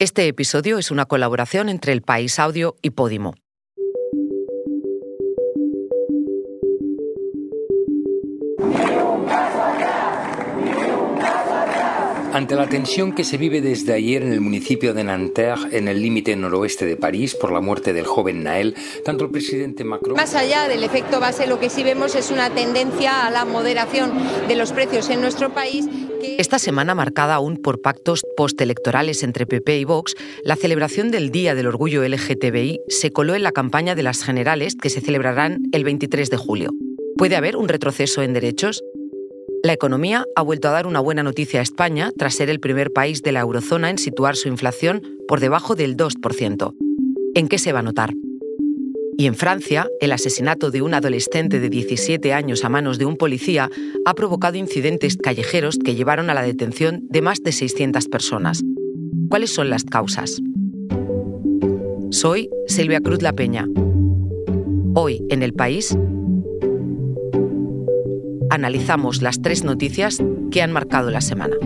Este episodio es una colaboración entre El País Audio y Podimo. Ante la tensión que se vive desde ayer en el municipio de Nanterre, en el límite noroeste de París, por la muerte del joven Nael, tanto el presidente Macron... Más allá del efecto base, lo que sí vemos es una tendencia a la moderación de los precios en nuestro país. Esta semana, marcada aún por pactos postelectorales entre PP y Vox, la celebración del Día del Orgullo LGTBI se coló en la campaña de las generales que se celebrarán el 23 de julio. ¿Puede haber un retroceso en derechos? La economía ha vuelto a dar una buena noticia a España tras ser el primer país de la eurozona en situar su inflación por debajo del 2%. ¿En qué se va a notar? Y en Francia, el asesinato de un adolescente de 17 años a manos de un policía ha provocado incidentes callejeros que llevaron a la detención de más de 600 personas. ¿Cuáles son las causas? Soy Silvia Cruz La Peña. Hoy, en el país, analizamos las tres noticias que han marcado la semana.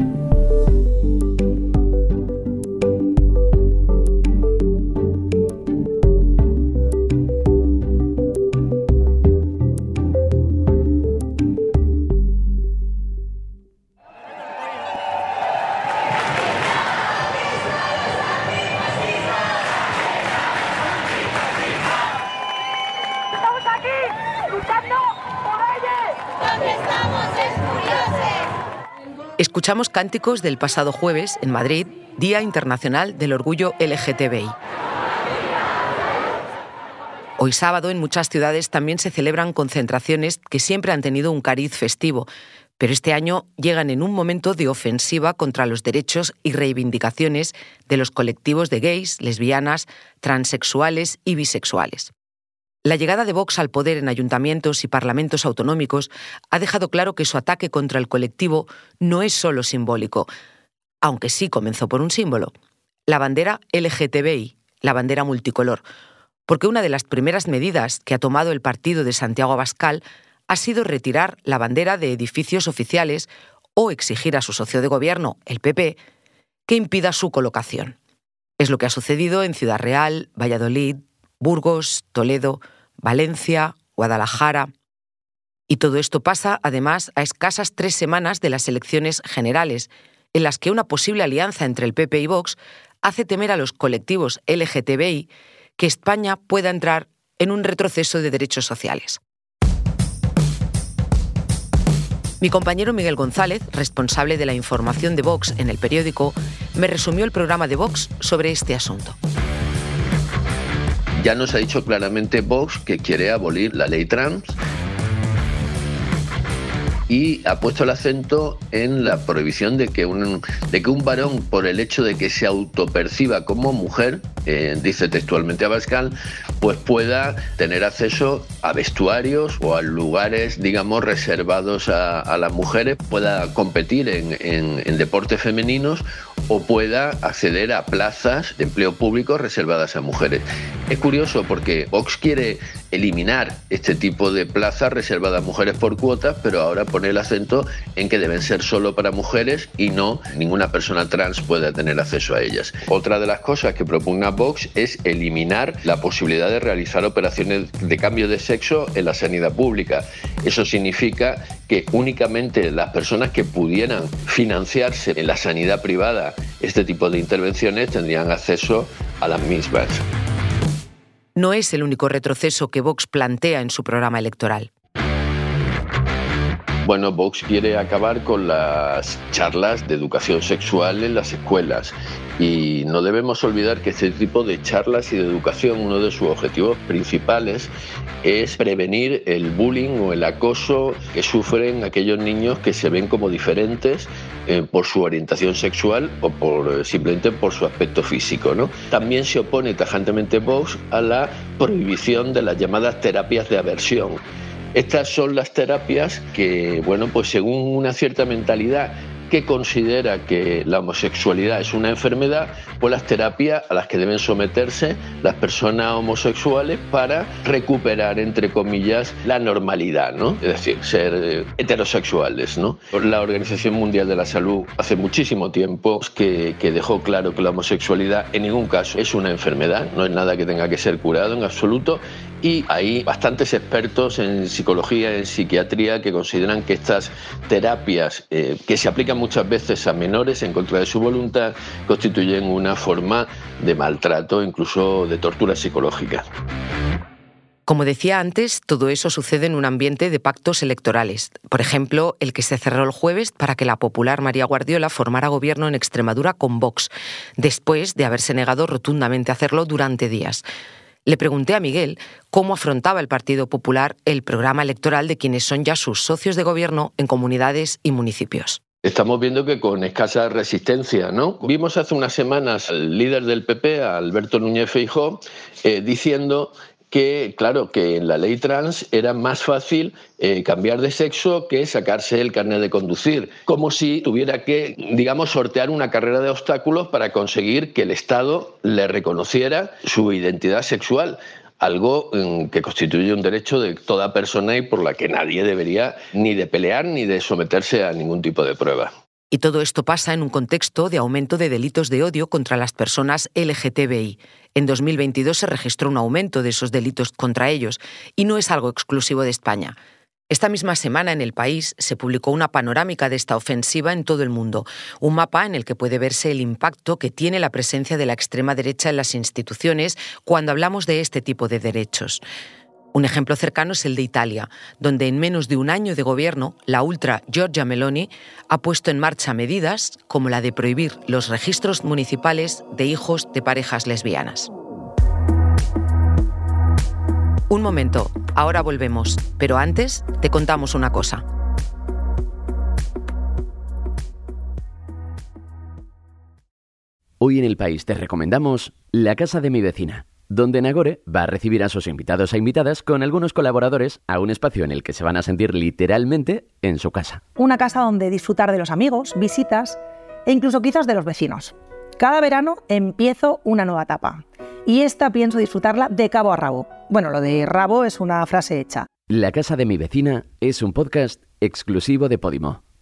Escuchamos cánticos del pasado jueves en Madrid, Día Internacional del Orgullo LGTBI. Hoy sábado en muchas ciudades también se celebran concentraciones que siempre han tenido un cariz festivo, pero este año llegan en un momento de ofensiva contra los derechos y reivindicaciones de los colectivos de gays, lesbianas, transexuales y bisexuales. La llegada de Vox al poder en ayuntamientos y parlamentos autonómicos ha dejado claro que su ataque contra el colectivo no es solo simbólico, aunque sí comenzó por un símbolo, la bandera LGTBI, la bandera multicolor, porque una de las primeras medidas que ha tomado el partido de Santiago Abascal ha sido retirar la bandera de edificios oficiales o exigir a su socio de gobierno, el PP, que impida su colocación. Es lo que ha sucedido en Ciudad Real, Valladolid, Burgos, Toledo, Valencia, Guadalajara. Y todo esto pasa, además, a escasas tres semanas de las elecciones generales, en las que una posible alianza entre el PP y Vox hace temer a los colectivos LGTBI que España pueda entrar en un retroceso de derechos sociales. Mi compañero Miguel González, responsable de la información de Vox en el periódico, me resumió el programa de Vox sobre este asunto. Ya nos ha dicho claramente Vox que quiere abolir la ley trans y ha puesto el acento en la prohibición de que un, de que un varón, por el hecho de que se autoperciba como mujer, eh, dice textualmente Abascal, pues pueda tener acceso a vestuarios o a lugares, digamos, reservados a, las mujeres, pueda competir en, en deportes femeninos o pueda acceder a plazas de empleo público reservadas a mujeres. Es curioso porque Vox quiere eliminar este tipo de plazas reservadas a mujeres por cuotas, pero ahora pone el acento en que deben ser solo para mujeres y no ninguna persona trans pueda tener acceso a ellas. Otra de las cosas que propugna Vox es eliminar la posibilidad de realizar operaciones de cambio de sexo en la sanidad pública. Eso significa que únicamente las personas que pudieran financiarse en la sanidad privada este tipo de intervenciones tendrían acceso a las mismas no es el único retroceso que Vox plantea en su programa electoral. Bueno, Vox quiere acabar con las charlas de educación sexual en las escuelas y no debemos olvidar que este tipo de charlas y de educación, uno de sus objetivos principales es prevenir el bullying o el acoso que sufren aquellos niños que se ven como diferentes eh, por su orientación sexual o por simplemente por su aspecto físico. ¿no? También se opone tajantemente Vox a la prohibición de las llamadas terapias de aversión estas son las terapias que, bueno, pues según una cierta mentalidad que considera que la homosexualidad es una enfermedad, pues las terapias a las que deben someterse las personas homosexuales para recuperar, entre comillas, la normalidad, ¿no? Es decir, ser eh, heterosexuales, ¿no? La Organización Mundial de la Salud hace muchísimo tiempo que, que dejó claro que la homosexualidad en ningún caso es una enfermedad, no es nada que tenga que ser curado en absoluto y hay bastantes expertos en psicología, en psiquiatría, que consideran que estas terapias, eh, que se aplican muchas veces a menores en contra de su voluntad, constituyen una forma de maltrato, incluso de tortura psicológica. Como decía antes, todo eso sucede en un ambiente de pactos electorales. Por ejemplo, el que se cerró el jueves para que la popular María Guardiola formara gobierno en Extremadura con Vox, después de haberse negado rotundamente a hacerlo durante días. Le pregunté a Miguel cómo afrontaba el Partido Popular el programa electoral de quienes son ya sus socios de gobierno en comunidades y municipios. Estamos viendo que con escasa resistencia, ¿no? Vimos hace unas semanas al líder del PP, Alberto Núñez Feijóo, eh, diciendo que, claro, que en la ley trans era más fácil eh, cambiar de sexo que sacarse el carnet de conducir, como si tuviera que, digamos, sortear una carrera de obstáculos para conseguir que el Estado le reconociera su identidad sexual algo mm, que constituye un derecho de toda persona y por la que nadie debería ni de pelear ni de someterse a ningún tipo de prueba. Y todo esto pasa en un contexto de aumento de delitos de odio contra las personas LGTBI. En 2022 se registró un aumento de esos delitos contra ellos y no es algo exclusivo de España. Esta misma semana en el país se publicó una panorámica de esta ofensiva en todo el mundo, un mapa en el que puede verse el impacto que tiene la presencia de la extrema derecha en las instituciones cuando hablamos de este tipo de derechos. Un ejemplo cercano es el de Italia, donde en menos de un año de gobierno, la ultra Giorgia Meloni ha puesto en marcha medidas como la de prohibir los registros municipales de hijos de parejas lesbianas. Un momento, ahora volvemos, pero antes te contamos una cosa. Hoy en el país te recomendamos La casa de mi vecina donde Nagore va a recibir a sus invitados e invitadas con algunos colaboradores a un espacio en el que se van a sentir literalmente en su casa. Una casa donde disfrutar de los amigos, visitas e incluso quizás de los vecinos. Cada verano empiezo una nueva etapa y esta pienso disfrutarla de cabo a rabo. Bueno, lo de rabo es una frase hecha. La casa de mi vecina es un podcast exclusivo de Podimo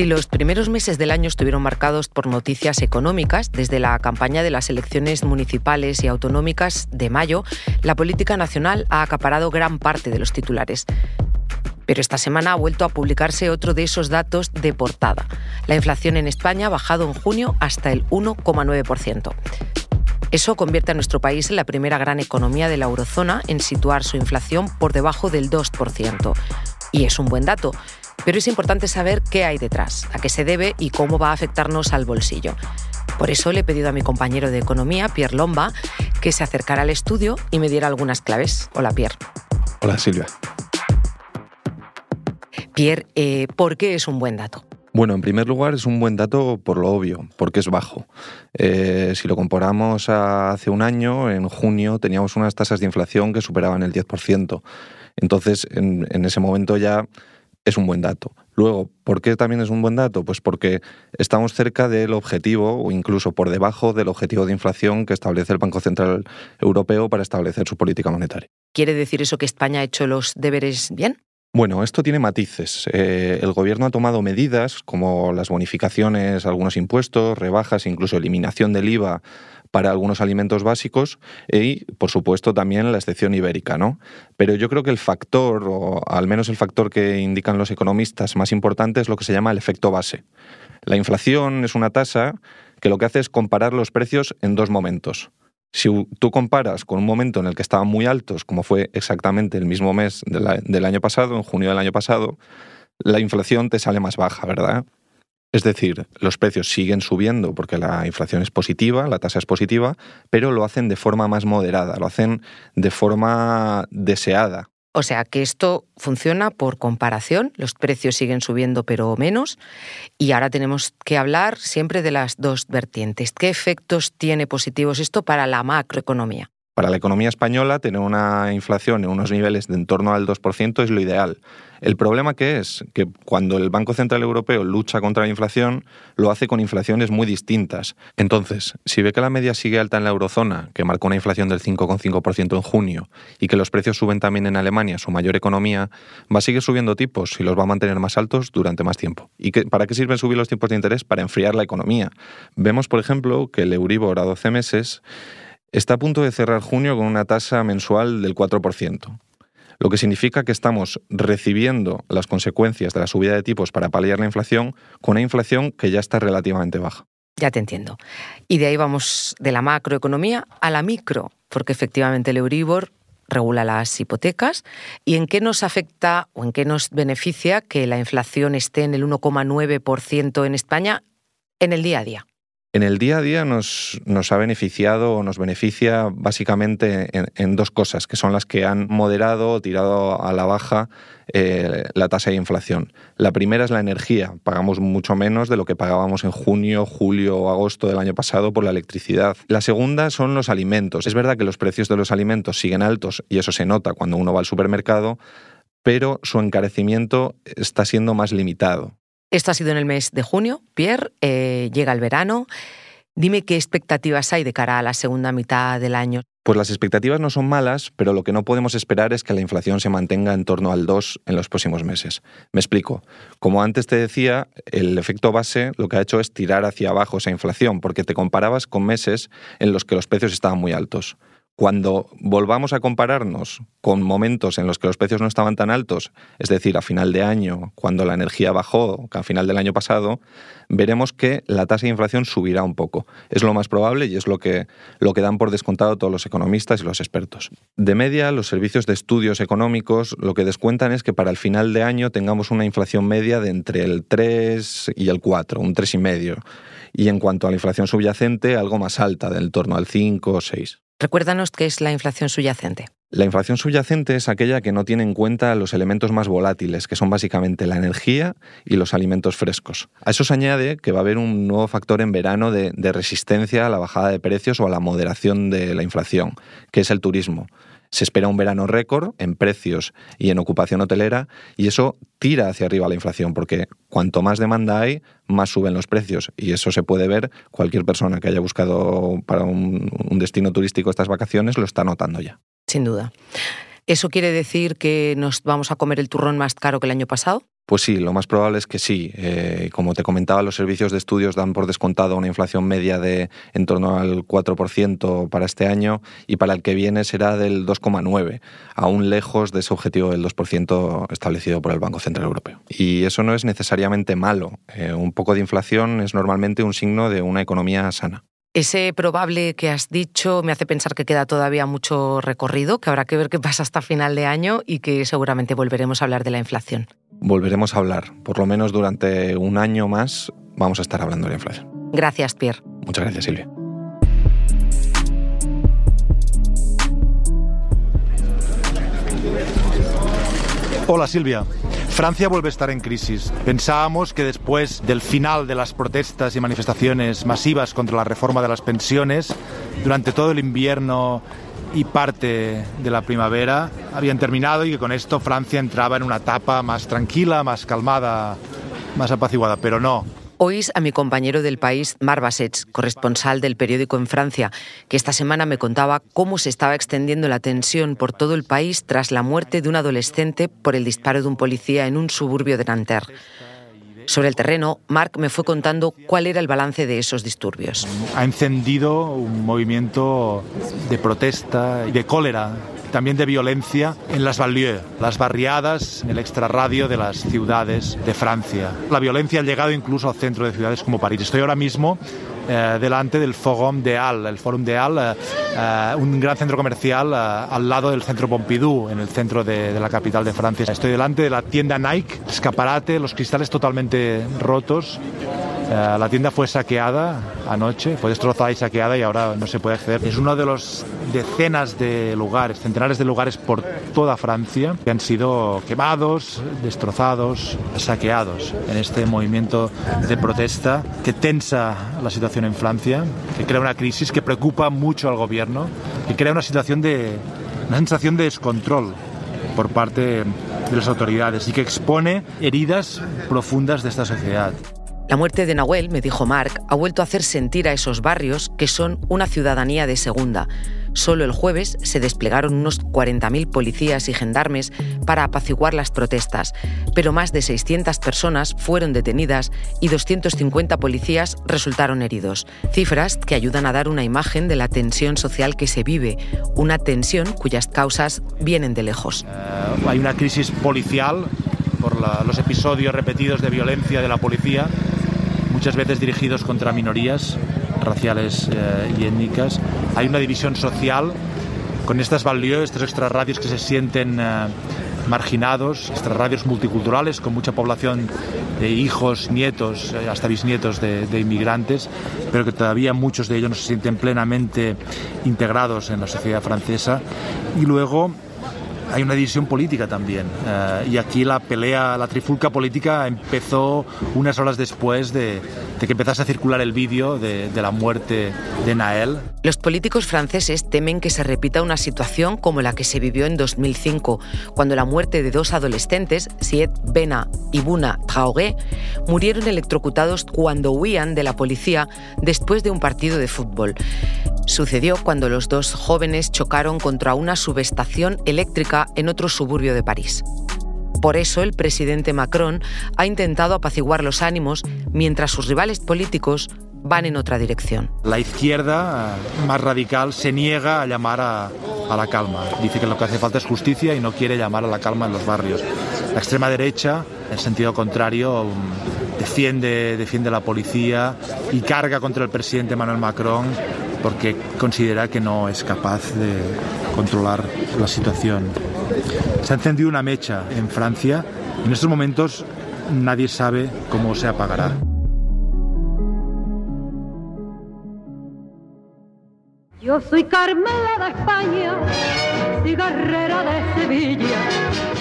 Si los primeros meses del año estuvieron marcados por noticias económicas, desde la campaña de las elecciones municipales y autonómicas de mayo, la política nacional ha acaparado gran parte de los titulares. Pero esta semana ha vuelto a publicarse otro de esos datos de portada. La inflación en España ha bajado en junio hasta el 1,9%. Eso convierte a nuestro país en la primera gran economía de la eurozona en situar su inflación por debajo del 2%. Y es un buen dato, pero es importante saber qué hay detrás, a qué se debe y cómo va a afectarnos al bolsillo. Por eso le he pedido a mi compañero de economía, Pierre Lomba, que se acercara al estudio y me diera algunas claves. Hola, Pierre. Hola, Silvia. Pierre, eh, ¿por qué es un buen dato? Bueno, en primer lugar es un buen dato por lo obvio, porque es bajo. Eh, si lo comparamos a hace un año, en junio teníamos unas tasas de inflación que superaban el 10%. Entonces, en ese momento ya es un buen dato. Luego, ¿por qué también es un buen dato? Pues porque estamos cerca del objetivo o incluso por debajo del objetivo de inflación que establece el Banco Central Europeo para establecer su política monetaria. ¿Quiere decir eso que España ha hecho los deberes bien? Bueno, esto tiene matices. Eh, el gobierno ha tomado medidas como las bonificaciones, algunos impuestos, rebajas, incluso eliminación del IVA para algunos alimentos básicos y, por supuesto, también la excepción ibérica, ¿no? Pero yo creo que el factor, o al menos el factor que indican los economistas más importante, es lo que se llama el efecto base. La inflación es una tasa que lo que hace es comparar los precios en dos momentos. Si tú comparas con un momento en el que estaban muy altos, como fue exactamente el mismo mes del año pasado, en junio del año pasado, la inflación te sale más baja, ¿verdad? Es decir, los precios siguen subiendo porque la inflación es positiva, la tasa es positiva, pero lo hacen de forma más moderada, lo hacen de forma deseada. O sea que esto funciona por comparación, los precios siguen subiendo pero menos y ahora tenemos que hablar siempre de las dos vertientes. ¿Qué efectos tiene positivos esto para la macroeconomía? Para la economía española, tener una inflación en unos niveles de en torno al 2% es lo ideal. El problema que es que cuando el Banco Central Europeo lucha contra la inflación, lo hace con inflaciones muy distintas. Entonces, si ve que la media sigue alta en la eurozona, que marcó una inflación del 5,5% en junio, y que los precios suben también en Alemania, su mayor economía, va a seguir subiendo tipos y los va a mantener más altos durante más tiempo. ¿Y para qué sirven subir los tipos de interés? Para enfriar la economía. Vemos, por ejemplo, que el Euribor a 12 meses está a punto de cerrar junio con una tasa mensual del 4%, lo que significa que estamos recibiendo las consecuencias de la subida de tipos para paliar la inflación con una inflación que ya está relativamente baja. Ya te entiendo. Y de ahí vamos de la macroeconomía a la micro, porque efectivamente el Euribor regula las hipotecas. ¿Y en qué nos afecta o en qué nos beneficia que la inflación esté en el 1,9% en España en el día a día? En el día a día nos, ha beneficiado o nos beneficia básicamente en, dos cosas, que son las que han moderado o tirado a la baja eh, la tasa de inflación. La primera es la energía. Pagamos mucho menos de lo que pagábamos en junio, julio o agosto del año pasado por la electricidad. La segunda son los alimentos. Es verdad que los precios de los alimentos siguen altos y eso se nota cuando uno va al supermercado, pero su encarecimiento está siendo más limitado. Esto ha sido en el mes de junio, Pierre, eh, llega el verano. Dime qué expectativas hay de cara a la segunda mitad del año. Pues las expectativas no son malas, pero lo que no podemos esperar es que la inflación se mantenga en torno al 2 en los próximos meses. Me explico. Como antes te decía, el efecto base lo que ha hecho es tirar hacia abajo esa inflación, porque te comparabas con meses en los que los precios estaban muy altos. Cuando volvamos a compararnos con momentos en los que los precios no estaban tan altos, es decir, a final de año, cuando la energía bajó, que a final del año pasado, veremos que la tasa de inflación subirá un poco. Es lo más probable y es lo que, lo que dan por descontado todos los economistas y los expertos. De media, los servicios de estudios económicos lo que descuentan es que para el final de año tengamos una inflación media de entre el 3 y el 4, un 3,5. Y en cuanto a la inflación subyacente, algo más alta, del torno al 5 o 6. Recuérdanos qué es la inflación subyacente. La inflación subyacente es aquella que no tiene en cuenta los elementos más volátiles, que son básicamente la energía y los alimentos frescos. A eso se añade que va a haber un nuevo factor en verano de, de resistencia a la bajada de precios o a la moderación de la inflación, que es el turismo. Se espera un verano récord en precios y en ocupación hotelera y eso tira hacia arriba la inflación porque cuanto más demanda hay, más suben los precios y eso se puede ver, cualquier persona que haya buscado para un, destino turístico estas vacaciones lo está notando ya. Sin duda. ¿Eso quiere decir que nos vamos a comer el turrón más caro que el año pasado? Pues sí, lo más probable es que sí. Eh, como te comentaba, los servicios de estudios dan por descontado una inflación media de en torno al 4% para este año y para el que viene será del 2,9%, aún lejos de ese objetivo del 2% establecido por el Banco Central Europeo. Y eso no es necesariamente malo. Eh, un poco de inflación es normalmente un signo de una economía sana. Ese probable que has dicho me hace pensar que queda todavía mucho recorrido, que habrá que ver qué pasa hasta final de año y que seguramente volveremos a hablar de la inflación. Volveremos a hablar, por lo menos durante un año más vamos a estar hablando de la inflación. Gracias, Pierre. Muchas gracias, Silvia. Hola, Silvia. Francia vuelve a estar en crisis. Pensábamos que después del final de las protestas y manifestaciones masivas contra la reforma de las pensiones, durante todo el invierno y parte de la primavera habían terminado y que con esto Francia entraba en una etapa más tranquila, más calmada, más apaciguada, pero no. Oís a mi compañero del país, Mar corresponsal del periódico en Francia, que esta semana me contaba cómo se estaba extendiendo la tensión por todo el país tras la muerte de un adolescente por el disparo de un policía en un suburbio de Nanterre. Sobre el terreno, Marc me fue contando cuál era el balance de esos disturbios. Ha encendido un movimiento de protesta y de cólera también de violencia en las banlieues, las barriadas en el extrarradio de las ciudades de Francia. La violencia ha llegado incluso al centro de ciudades como París. Estoy ahora mismo eh, delante del Forum de Halles, el Forum de eh, eh, un gran centro comercial al lado del centro Pompidou, en el centro de, de, la capital de Francia. Estoy delante de la tienda Nike, escaparate, los cristales totalmente rotos Eh, la tienda fue saqueada anoche, fue destrozada y saqueada y ahora no se puede acceder. Es uno de los decenas de lugares, centenares de lugares por toda Francia que han sido quemados, destrozados, saqueados en este movimiento de protesta que tensa la situación en Francia, que crea una crisis que preocupa mucho al gobierno, que crea una situación de una sensación de descontrol por parte de las autoridades y que expone heridas profundas de esta sociedad. La muerte de Nahuel, me dijo Mark, ha vuelto a hacer sentir a esos barrios que son una ciudadanía de segunda. Solo el jueves se desplegaron unos 40.000 policías y gendarmes para apaciguar las protestas, pero más de 600 personas fueron detenidas y 250 policías resultaron heridos. Cifras que ayudan a dar una imagen de la tensión social que se vive, una tensión cuyas causas vienen de lejos. Eh, hay una crisis policial por los episodios repetidos de violencia de la policía muchas veces dirigidos contra minorías raciales eh, y étnicas. Hay una división social con estas banlieues, estos extrarradios que se sienten eh, marginados, extrarradios multiculturales con mucha población de hijos, nietos, eh, hasta bisnietos de, de, inmigrantes, pero que todavía muchos de ellos no se sienten plenamente integrados en la sociedad francesa. Y luego hay una división política también. Uh, y aquí la pelea, la trifulca política empezó unas horas después de, de que empezase a circular el vídeo de, de, la muerte de Nael. Los políticos franceses temen que se repita una situación como la que se vivió en 2005, cuando la muerte de dos adolescentes, Siet Bena y Buna Traoré, murieron electrocutados cuando huían de la policía después de un partido de fútbol. Sucedió cuando los dos jóvenes chocaron contra una subestación eléctrica en otro suburbio de París. Por eso el presidente Macron ha intentado apaciguar los ánimos mientras sus rivales políticos van en otra dirección. La izquierda más radical se niega a llamar a, a, la calma. Dice que lo que hace falta es justicia y no quiere llamar a la calma en los barrios. La extrema derecha, en sentido contrario, defiende, defiende la policía y carga contra el presidente Emmanuel Macron porque considera que no es capaz de controlar la situación. Se ha encendido una mecha en Francia. En estos momentos nadie sabe cómo se apagará. Yo soy Carmela de España, cigarrera de Sevilla.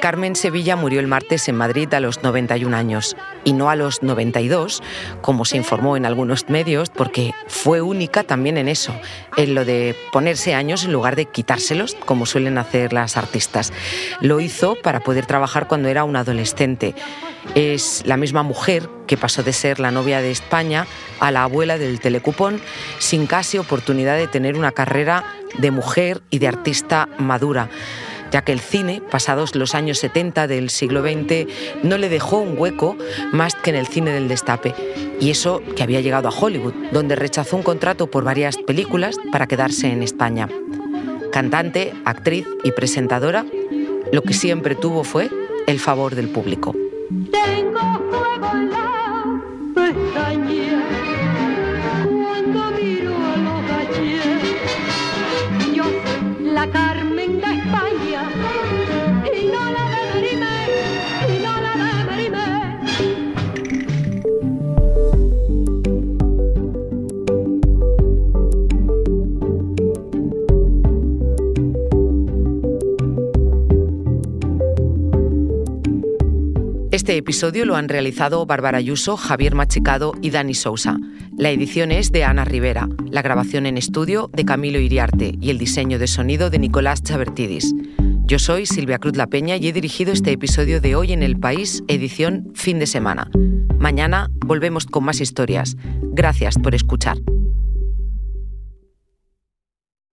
Carmen Sevilla murió el martes en Madrid a los 91 años y no a los 92, como se informó en algunos medios, porque fue única también en eso, en lo de ponerse años en lugar de quitárselos, como suelen hacer las artistas. Lo hizo para poder trabajar cuando era una adolescente. Es la misma mujer que pasó de ser la novia de España a la abuela del telecupón, sin casi oportunidad de tener una carrera de mujer y de artista madura ya que el cine, pasados los años 70 del siglo XX, no le dejó un hueco más que en el cine del destape. Y eso que había llegado a Hollywood, donde rechazó un contrato por varias películas para quedarse en España. Cantante, actriz y presentadora, lo que siempre tuvo fue el favor del público. Tengo Este episodio lo han realizado Bárbara Ayuso, Javier Machicado y Dani Sousa. La edición es de Ana Rivera, la grabación en estudio de Camilo Iriarte y el diseño de sonido de Nicolás Chabertidis. Yo soy Silvia Cruz La Peña y he dirigido este episodio de Hoy en el País, edición fin de semana. Mañana volvemos con más historias. Gracias por escuchar.